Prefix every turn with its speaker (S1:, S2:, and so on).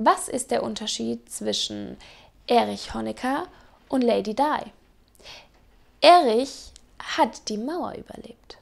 S1: Was ist der Unterschied zwischen Erich Honecker und Lady Di? Erich hat die Mauer überlebt.